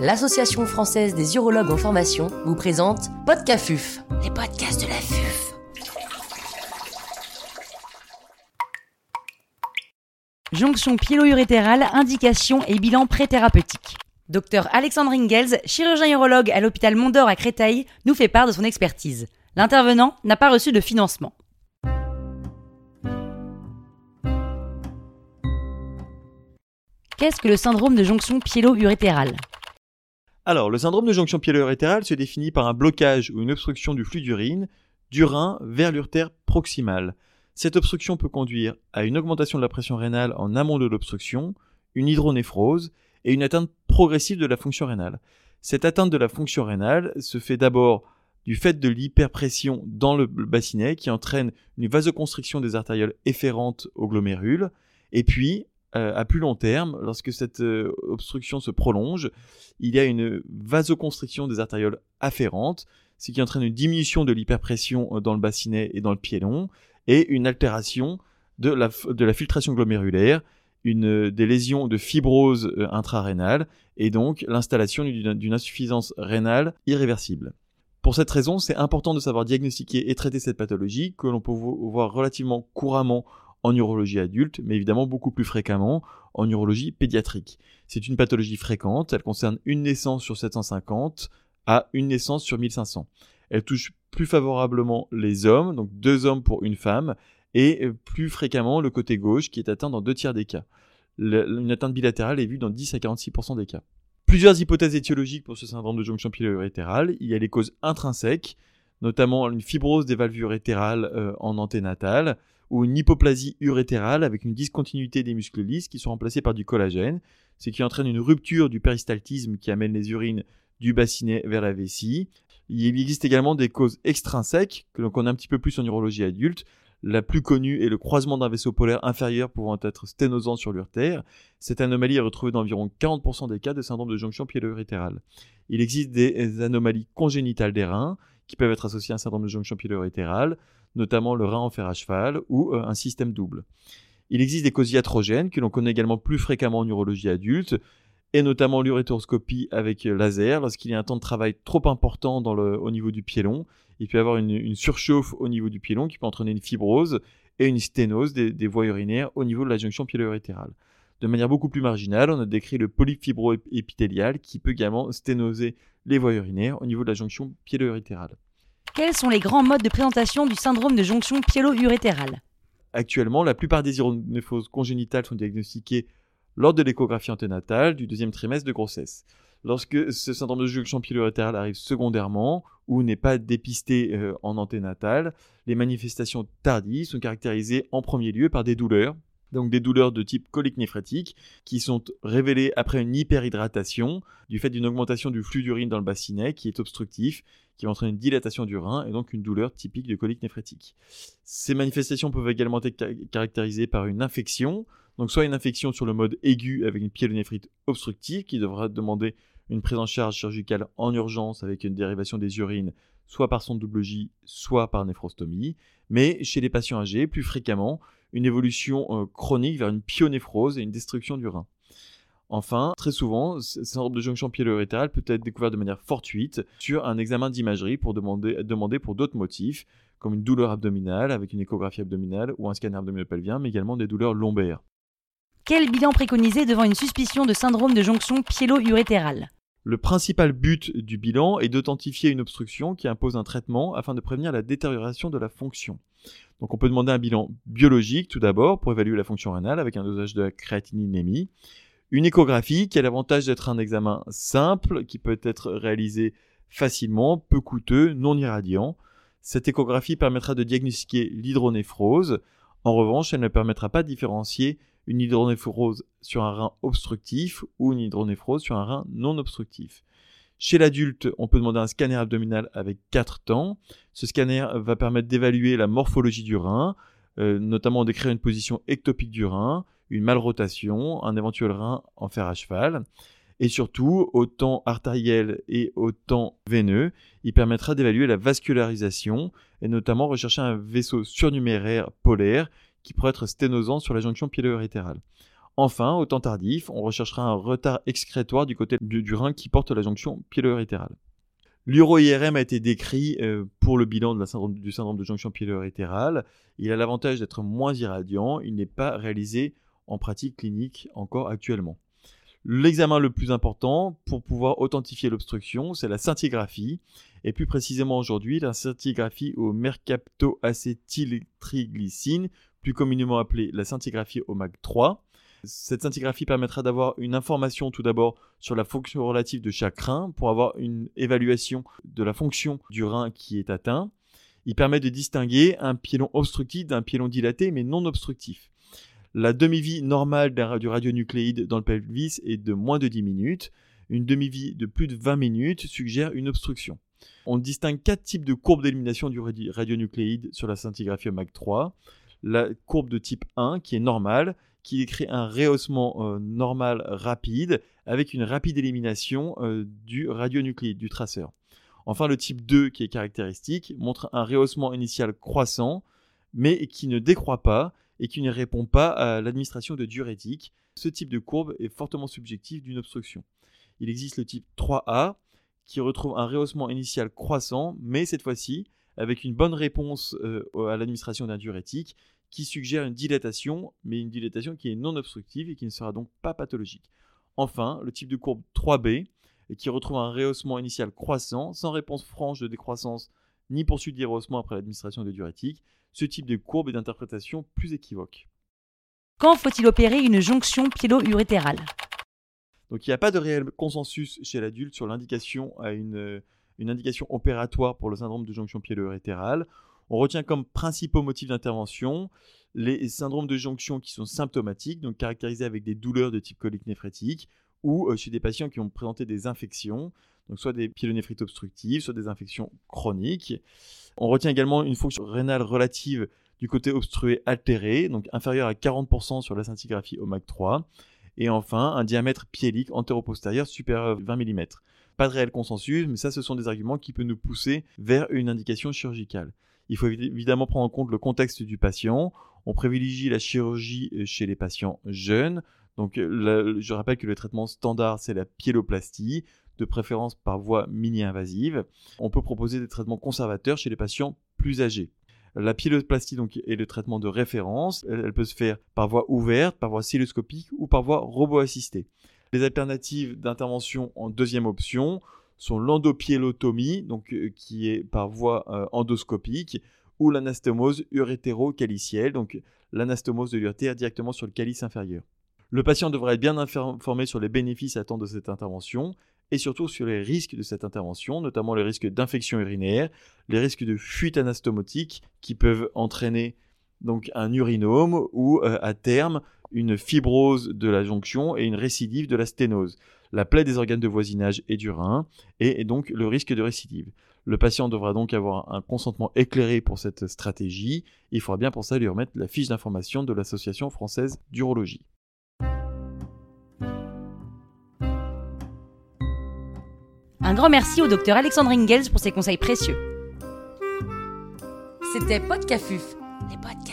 l'Association française des urologues en formation vous présente Podcafuf, les podcasts de la FUF. Jonction piélo-urétérale, indication et bilan préthérapeutique. Docteur Alexandre Ingels, chirurgien urologue à l'hôpital Mondor à Créteil, nous fait part de son expertise. L'intervenant n'a pas reçu de financement. Qu'est-ce que le syndrome de jonction piélo-urétérale Alors, le syndrome de jonction piélo-urétérale se définit par un blocage ou une obstruction du flux d'urine du rein vers l'urtère proximale. Cette obstruction peut conduire à une augmentation de la pression rénale en amont de l'obstruction, une hydronéphrose et une atteinte progressive de la fonction rénale. Cette atteinte de la fonction rénale se fait d'abord du fait de l'hyperpression dans le bassinet qui entraîne une vasoconstriction des artérioles efférentes au glomérule, et puis euh, à plus long terme, lorsque cette euh, obstruction se prolonge, il y a une vasoconstriction des artérioles afférentes, ce qui entraîne une diminution de l'hyperpression euh, dans le bassinet et dans le pied long, et une altération de la, filtration glomérulaire, des lésions de fibrose intrarénale, et donc l'installation d'une insuffisance rénale irréversible. Pour cette raison, c'est important de savoir diagnostiquer et traiter cette pathologie que l'on peut voir relativement couramment en urologie adulte, mais évidemment beaucoup plus fréquemment en urologie pédiatrique. C'est une pathologie fréquente, elle concerne une naissance sur 750 à une naissance sur 1500. Elle touche plus favorablement les hommes, donc deux hommes pour une femme, et plus fréquemment le côté gauche qui est atteint dans deux tiers des cas. une atteinte bilatérale est vue dans 10 à 46% des cas. Plusieurs hypothèses étiologiques pour ce syndrome de jonction piélo-urétérale. Il y a les causes intrinsèques, notamment une fibrose des valves urétérales euh, en anténatale, ou une hypoplasie urétérale avec une discontinuité des muscles lisses qui sont remplacés par du collagène, ce qui entraîne une rupture du péristaltisme qui amène les urines du bassinet vers la vessie. Il existe également des causes extrinsèques que l'on connaît un petit peu plus en urologie adulte. La plus connue est le croisement d'un vaisseau polaire inférieur pouvant être sténosant sur l'urtère. Cette anomalie est retrouvée dans environ 40% des cas de syndrome de jonction piélo-urétérale. Il existe des anomalies congénitales des reins qui peuvent être associées à un syndrome de jonction piélo-urétérale, notamment le rein en fer à cheval ou euh, un système double. Il existe des causes iatrogènes que l'on connaît également plus fréquemment en urologie adulte, et notamment l'urétéroscopie avec euh, laser. Lorsqu'il y a un temps de travail trop important au niveau du pied long, il peut y avoir une, surchauffe au niveau du pied long qui peut entraîner une fibrose et une sténose des, voies urinaires au niveau de la jonction piélo-urétérale. De manière beaucoup plus marginale, on a décrit le polype fibroépithélial qui peut également sténoser les voies urinaires au niveau de la jonction piélo-urétérale. Quels sont les grands modes de présentation du syndrome de jonction piélo-urétérale? Actuellement, la plupart des hydronéphoses congénitales sont diagnostiquées lors de l'échographie anténatale du deuxième trimestre de grossesse. Lorsque ce syndrome de jonction piélo-urétérale arrive secondairement ou n'est pas dépisté euh, en anténatal, les manifestations tardives sont caractérisées en premier lieu par des douleurs, donc des douleurs de type colique néphrétique, qui sont révélées après une hyperhydratation du fait d'une augmentation du flux d'urine dans le bassinet qui est obstructif, qui va entraîner une dilatation du rein et donc une douleur typique de colique néphrétique. Ces manifestations peuvent également être caractérisées par une infection, donc soit une infection sur le mode aigu avec une pyélonéphrite obstructive qui devra demander une prise en charge chirurgicale en urgence avec une dérivation des urines soit par son double J, soit par néphrostomie, mais chez les patients âgés, plus fréquemment, une évolution euh, chronique vers une pyonéphrose et une destruction du rein. Enfin, très souvent, ce syndrome de jonction piélo-urétérale peut être découvert de manière fortuite sur un examen d'imagerie pour demander, demander pour d'autres motifs, comme une douleur abdominale avec une échographie abdominale ou un scanner abdominopelvien, mais également des douleurs lombaires. Quel bilan préconisé devant une suspicion de syndrome de jonction piélo-urétérale le principal but du bilan est d'authentifier une obstruction qui impose un traitement afin de prévenir la détérioration de la fonction. Donc on peut demander un bilan biologique tout d'abord pour évaluer la fonction rénale avec un dosage de la créatininémie. Une échographie qui a l'avantage d'être un examen simple qui peut être réalisé facilement, peu coûteux, non irradiant. Cette échographie permettra de diagnostiquer l'hydronéphrose. En revanche, elle ne permettra pas de différencier une hydronéphrose sur un rein obstructif ou une hydronéphrose sur un rein non obstructif. Chez l'adulte, on peut demander un scanner abdominal avec 4 temps. Ce scanner va permettre d'évaluer la morphologie du rein, euh, notamment décrire une position ectopique du rein, une malrotation, un éventuel rein en fer à cheval. Et surtout, au temps artériel et au temps veineux, il permettra d'évaluer la vascularisation et notamment rechercher un vaisseau surnuméraire polaire qui pourrait être sténosant sur la jonction piélo-urétérale. Enfin, au temps tardif, on recherchera un retard excrétoire du côté du, rein qui porte la jonction pyélo-urétérale. L'uro-IRM a été décrit euh, pour le bilan du syndrome de jonction pyélo-urétérale. Il a l'avantage d'être moins irradiant, il n'est pas réalisé en pratique clinique encore actuellement. L'examen le plus important pour pouvoir authentifier l'obstruction, c'est la scintigraphie, et plus précisément aujourd'hui la scintigraphie au mercaptoacétyltriglycine, plus communément appelée la scintigraphie au MAG3. Cette scintigraphie permettra d'avoir une information tout d'abord sur la fonction relative de chaque rein pour avoir une évaluation de la fonction du rein qui est atteint. Il permet de distinguer un piélon obstructif d'un piélon dilaté mais non obstructif. La demi-vie normale du radionucléide dans le pelvis est de moins de 10 minutes. Une demi-vie de plus de 20 minutes suggère une obstruction. On distingue quatre types de courbes d'élimination du radionucléide sur la scintigraphie MAC 3. La courbe de type 1 qui est normale, qui décrit un rehaussement euh, normal rapide avec une rapide élimination euh, du radionucléide, du traceur. Enfin, le type 2 qui est caractéristique montre un rehaussement initial croissant mais qui ne décroît pas et qui ne répond pas à l'administration de diurétiques. Ce type de courbe est fortement subjectif d'une obstruction. Il existe le type 3A qui retrouve un rehaussement initial croissant, mais cette fois-ci avec une bonne réponse euh, à l'administration d'un diurétique qui suggère une dilatation, mais une dilatation qui est non obstructive et qui ne sera donc pas pathologique. Enfin, le type de courbe 3B qui retrouve un rehaussement initial croissant, sans réponse franche de décroissance ni poursuite d'irrehaussement après l'administration de diurétiques, ce type de courbe est d'interprétation plus équivoque. Quand faut-il opérer une jonction piélo-urétérale? Donc il n'y a pas de réel consensus chez l'adulte sur l'indication à une, une, indication opératoire pour le syndrome de jonction piélo-urétérale. On retient comme principaux motifs d'intervention les syndromes de jonction qui sont symptomatiques, donc caractérisés avec des douleurs de type colique néphrétique, ou euh, chez des patients qui ont présenté des infections, soit des pyélonéphrite obstructives, soit des infections chroniques. On retient également une fonction rénale relative du côté obstrué altéré, donc inférieure à 40% sur la scintigraphie au MAC 3. Et enfin, un diamètre piélique antéro-postérieur supérieur à 20 mm. Pas de réel consensus, mais ça, ce sont des arguments qui peuvent nous pousser vers une indication chirurgicale. Il faut évidemment prendre en compte le contexte du patient. On privilégie la chirurgie chez les patients jeunes. Donc, je rappelle que le traitement standard, c'est la pyéloplastie de préférence par voie mini-invasive. On peut proposer des traitements conservateurs chez les patients plus âgés. La pyéloplastie donc, est le traitement de référence. Elle, peut se faire par voie ouverte, par voie celluloscopique ou par voie robot-assistée. Les alternatives d'intervention en deuxième option sont l'endopiélotomie, donc, euh, qui est par voie euh, endoscopique, ou l'anastomose urétéro-calicielle, donc l'anastomose de l'urétère directement sur le calice inférieur. Le patient devrait être bien informé sur les bénéfices attendus de cette intervention et surtout sur les risques de cette intervention, notamment les risques d'infection urinaire, les risques de fuite anastomotique qui peuvent entraîner donc un urinome ou euh, à terme une fibrose de la jonction et une récidive de la sténose, la plaie des organes de voisinage et du rein et, donc le risque de récidive. Le patient devra donc avoir un consentement éclairé pour cette stratégie. Il faudra bien pour ça lui remettre la fiche d'information de l'Association française d'urologie. Un grand merci au docteur Alexandre Ingels pour ses conseils précieux. C'était Podcafuf, les podcasts